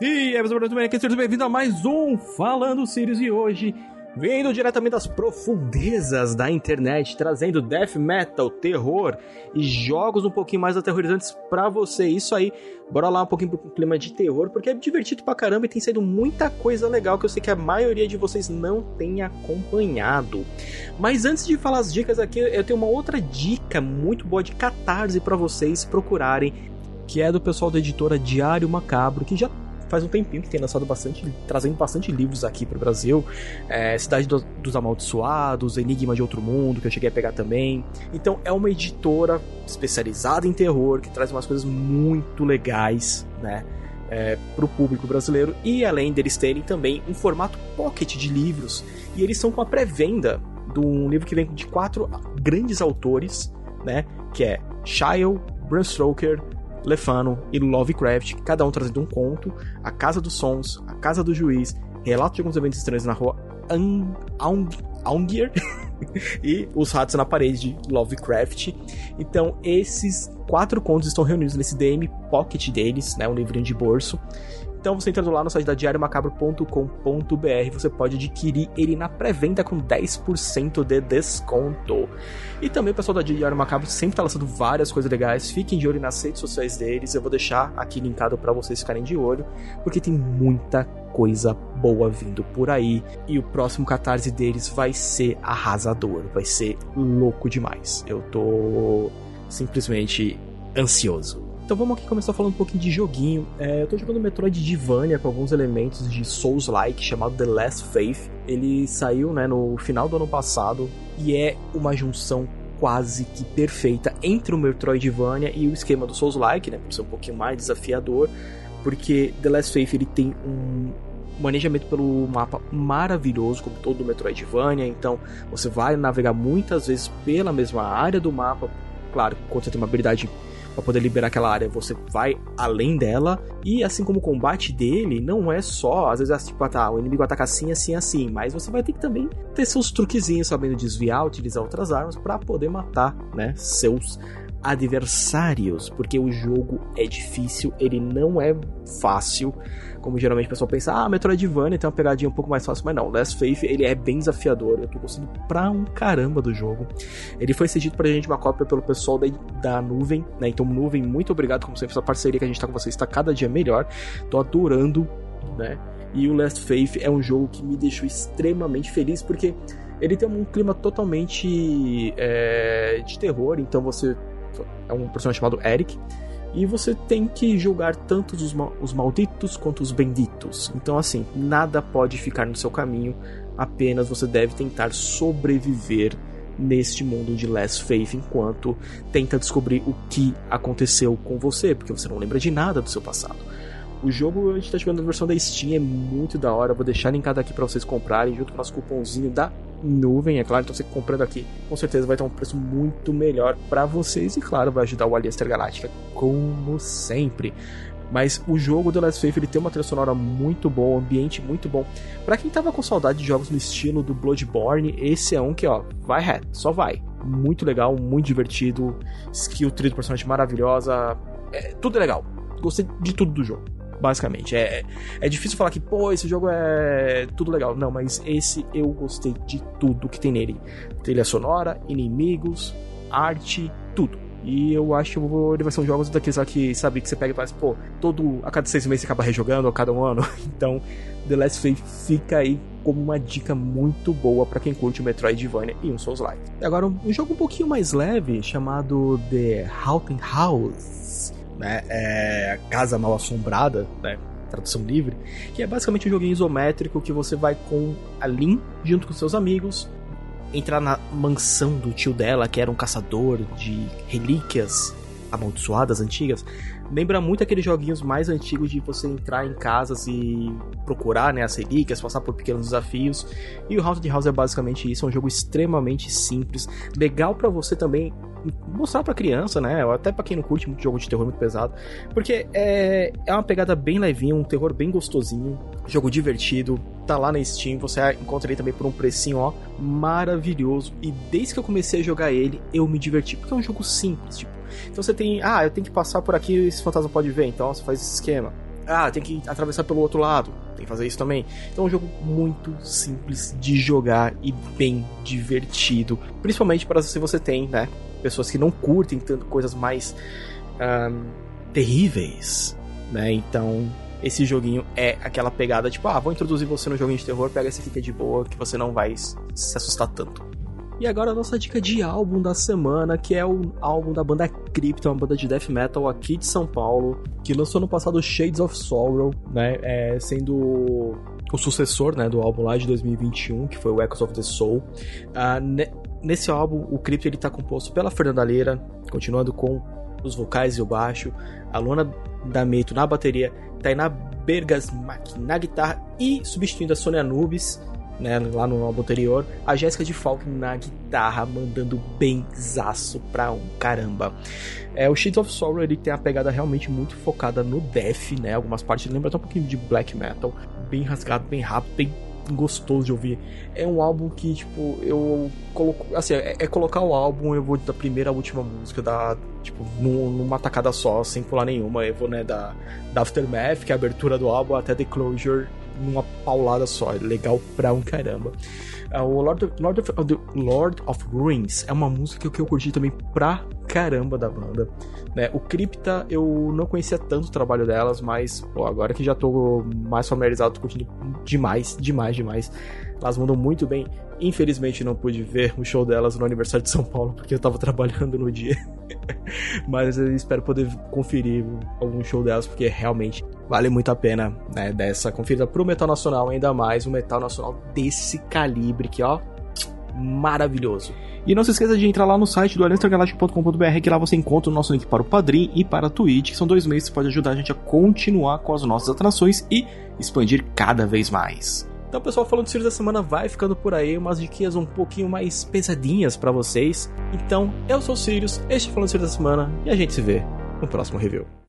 E é, meus amigos, sejam bem-vindos a mais um Falando Sirius e hoje, vindo diretamente das profundezas da internet, trazendo death metal, terror e jogos um pouquinho mais aterrorizantes para você. Isso aí, bora lá um pouquinho pro clima de terror, porque é divertido pra caramba e tem saído muita coisa legal que eu sei que a maioria de vocês não tem acompanhado. Mas antes de falar as dicas aqui, eu tenho uma outra dica muito boa de catarse para vocês procurarem, que é do pessoal da editora Diário Macabro, que já faz um tempinho que tem lançado bastante, trazendo bastante livros aqui para o Brasil. É, Cidade do, dos Amaldiçoados, Enigma de Outro Mundo, que eu cheguei a pegar também. Então é uma editora especializada em terror, que traz umas coisas muito legais, né? É, para o público brasileiro e além deles terem também um formato pocket de livros e eles são com a pré-venda de um livro que vem de quatro grandes autores, né? Que é Shile, Bram Stoker, Lefano e Lovecraft, cada um trazendo um conto, A Casa dos Sons, A Casa do Juiz, Relato de alguns eventos estranhos na rua Aungir e Os Ratos na Parede de Lovecraft. Então, esses quatro contos estão reunidos nesse DM Pocket deles, né, um livrinho de bolso. Então, você entrando lá no site da diariomacabro.com.br, você pode adquirir ele na pré-venda com 10% de desconto. E também o pessoal da Diário Macabro sempre está lançando várias coisas legais. Fiquem de olho nas redes sociais deles. Eu vou deixar aqui linkado para vocês ficarem de olho, porque tem muita coisa boa vindo por aí. E o próximo catarse deles vai ser arrasador, vai ser louco demais. Eu tô simplesmente ansioso. Então vamos aqui começar falando um pouquinho de joguinho. É, eu tô jogando Metroidvania com alguns elementos de Souls-like chamado The Last Faith. Ele saiu né, no final do ano passado e é uma junção quase que perfeita entre o Metroidvania e o esquema do Souls-like, né, por ser um pouquinho mais desafiador, porque The Last Faith ele tem um manejamento pelo mapa maravilhoso, como todo o Metroidvania, então você vai navegar muitas vezes pela mesma área do mapa, claro, quando você tem uma habilidade para poder liberar aquela área, você vai além dela. E assim como o combate dele, não é só, às vezes, é tipo, ah, tá, o inimigo ataca assim, assim, assim, mas você vai ter que também ter seus truquezinhos, sabendo desviar, utilizar outras armas para poder matar, né, seus adversários, porque o jogo é difícil, ele não é fácil como geralmente o pessoal pensa, ah, Metroidvania tem uma pegadinha um pouco mais fácil, mas não, Last Faith ele é bem desafiador, eu tô gostando pra um caramba do jogo. Ele foi cedido pra gente uma cópia pelo pessoal da, da Nuvem, né, então Nuvem, muito obrigado, como sempre, essa parceria que a gente tá com vocês está cada dia melhor, tô adorando, né, e o Last Faith é um jogo que me deixou extremamente feliz, porque ele tem um clima totalmente é, de terror, então você é um personagem chamado Eric, e você tem que julgar tanto os, os malditos quanto os benditos. Então, assim, nada pode ficar no seu caminho, apenas você deve tentar sobreviver neste mundo de Last Faith enquanto tenta descobrir o que aconteceu com você, porque você não lembra de nada do seu passado. O jogo a gente tá jogando na versão da Steam, é muito da hora. Vou deixar linkado aqui para vocês comprarem, junto com o nosso cupomzinho da nuvem, é claro. Então você comprando aqui, com certeza vai ter um preço muito melhor para vocês e claro, vai ajudar o Aliança Galáctica como sempre. Mas o jogo The Last Faith ele tem uma trilha sonora muito boa, um ambiente muito bom. Para quem tava com saudade de jogos no estilo do Bloodborne, esse é um que, ó, vai reto, só vai. Muito legal, muito divertido, skill tree do personagem maravilhosa, é, tudo é legal. Gostei de tudo do jogo basicamente. É, é difícil falar que, pô, esse jogo é tudo legal. Não, mas esse eu gostei de tudo que tem nele: trilha sonora, inimigos, arte, tudo. E eu acho que ele vai ser um jogo daqueles lá que, sabe, que você pega e faz, pô, todo, a cada seis meses você acaba rejogando, a cada um ano. Então, The Last Faith fica aí como uma dica muito boa para quem curte o Metroidvania e um Souls-like. Agora, um jogo um pouquinho mais leve, chamado The Haunted House né? É Casa Mal Assombrada, né? Tradução livre, que é basicamente um joguinho isométrico que você vai com a Lin junto com seus amigos entrar na mansão do tio dela, que era um caçador de relíquias amaldiçoadas antigas. Lembra muito aqueles joguinhos mais antigos de você entrar em casas e procurar né, as relíquias, passar por pequenos desafios. E o Haunted House é basicamente isso, é um jogo extremamente simples, legal para você também mostrar pra criança, né? Ou até pra quem não curte muito jogo de terror muito pesado. Porque é, é uma pegada bem levinha, um terror bem gostosinho. Jogo divertido. Tá lá na Steam, você encontra ele também por um precinho, ó, maravilhoso. E desde que eu comecei a jogar ele, eu me diverti. Porque é um jogo simples, tipo. Então você tem, ah, eu tenho que passar por aqui esse fantasma pode ver, então você faz esse esquema. Ah, tem que atravessar pelo outro lado. Tem que fazer isso também. Então é um jogo muito simples de jogar e bem divertido. Principalmente para se você tem, né? Pessoas que não curtem tanto coisas mais terríveis, né? Então esse joguinho é aquela pegada tipo, ah, vou introduzir você no joguinho de terror, pega esse aqui que é de boa, que você não vai se assustar tanto. E agora a nossa dica de álbum da semana, que é o álbum da banda Crypto, uma banda de death metal aqui de São Paulo, que lançou no passado Shades of Sorrow, né, é, sendo o sucessor, né, do álbum lá de 2021, que foi o Echoes of the Soul. Uh, ne nesse álbum, o Crypto ele tá composto pela Fernanda Leira, continuando com os vocais e o baixo, a Luna D'Ameto na bateria, Tainá Bergasmak na guitarra e substituindo a Sônia Nubes, né, lá no álbum anterior, a Jéssica de Falk na guitarra, mandando bem zaço pra um caramba. É, o Shades of Sorrow ele tem a pegada realmente muito focada no death, né? Algumas partes lembram até um pouquinho de black metal, bem rasgado, bem rápido, bem gostoso de ouvir. É um álbum que, tipo, eu coloco. Assim, é, é, colocar o álbum, eu vou da primeira à última música, da, tipo, numa tacada só, sem pular nenhuma. Eu vou, né, da, da Aftermath, que é a abertura do álbum, até The Closure, numa paulada só. Legal pra um caramba. Uh, o Lord of, Lord, of, Lord of Ruins é uma música que eu curti também pra caramba da banda. Né? O Crypta eu não conhecia tanto o trabalho delas, mas pô, agora que já tô mais familiarizado, tô curtindo demais, demais, demais. Elas mandam muito bem. Infelizmente não pude ver o show delas no aniversário de São Paulo, porque eu tava trabalhando no dia. Mas eu espero poder conferir algum show delas, porque realmente vale muito a pena, né? Dessa conferida pro metal nacional, ainda mais um metal nacional desse calibre que, ó, maravilhoso. E não se esqueça de entrar lá no site do aliançagaláctica.com.br que lá você encontra o nosso link para o Padrim e para a Twitch, que são dois meios que pode ajudar a gente a continuar com as nossas atrações e expandir cada vez mais. Então, pessoal, falando do Sirius da semana vai ficando por aí, umas dicas um pouquinho mais pesadinhas para vocês. Então, eu sou o Sirius, este é Falando do Sirius da semana e a gente se vê no próximo review.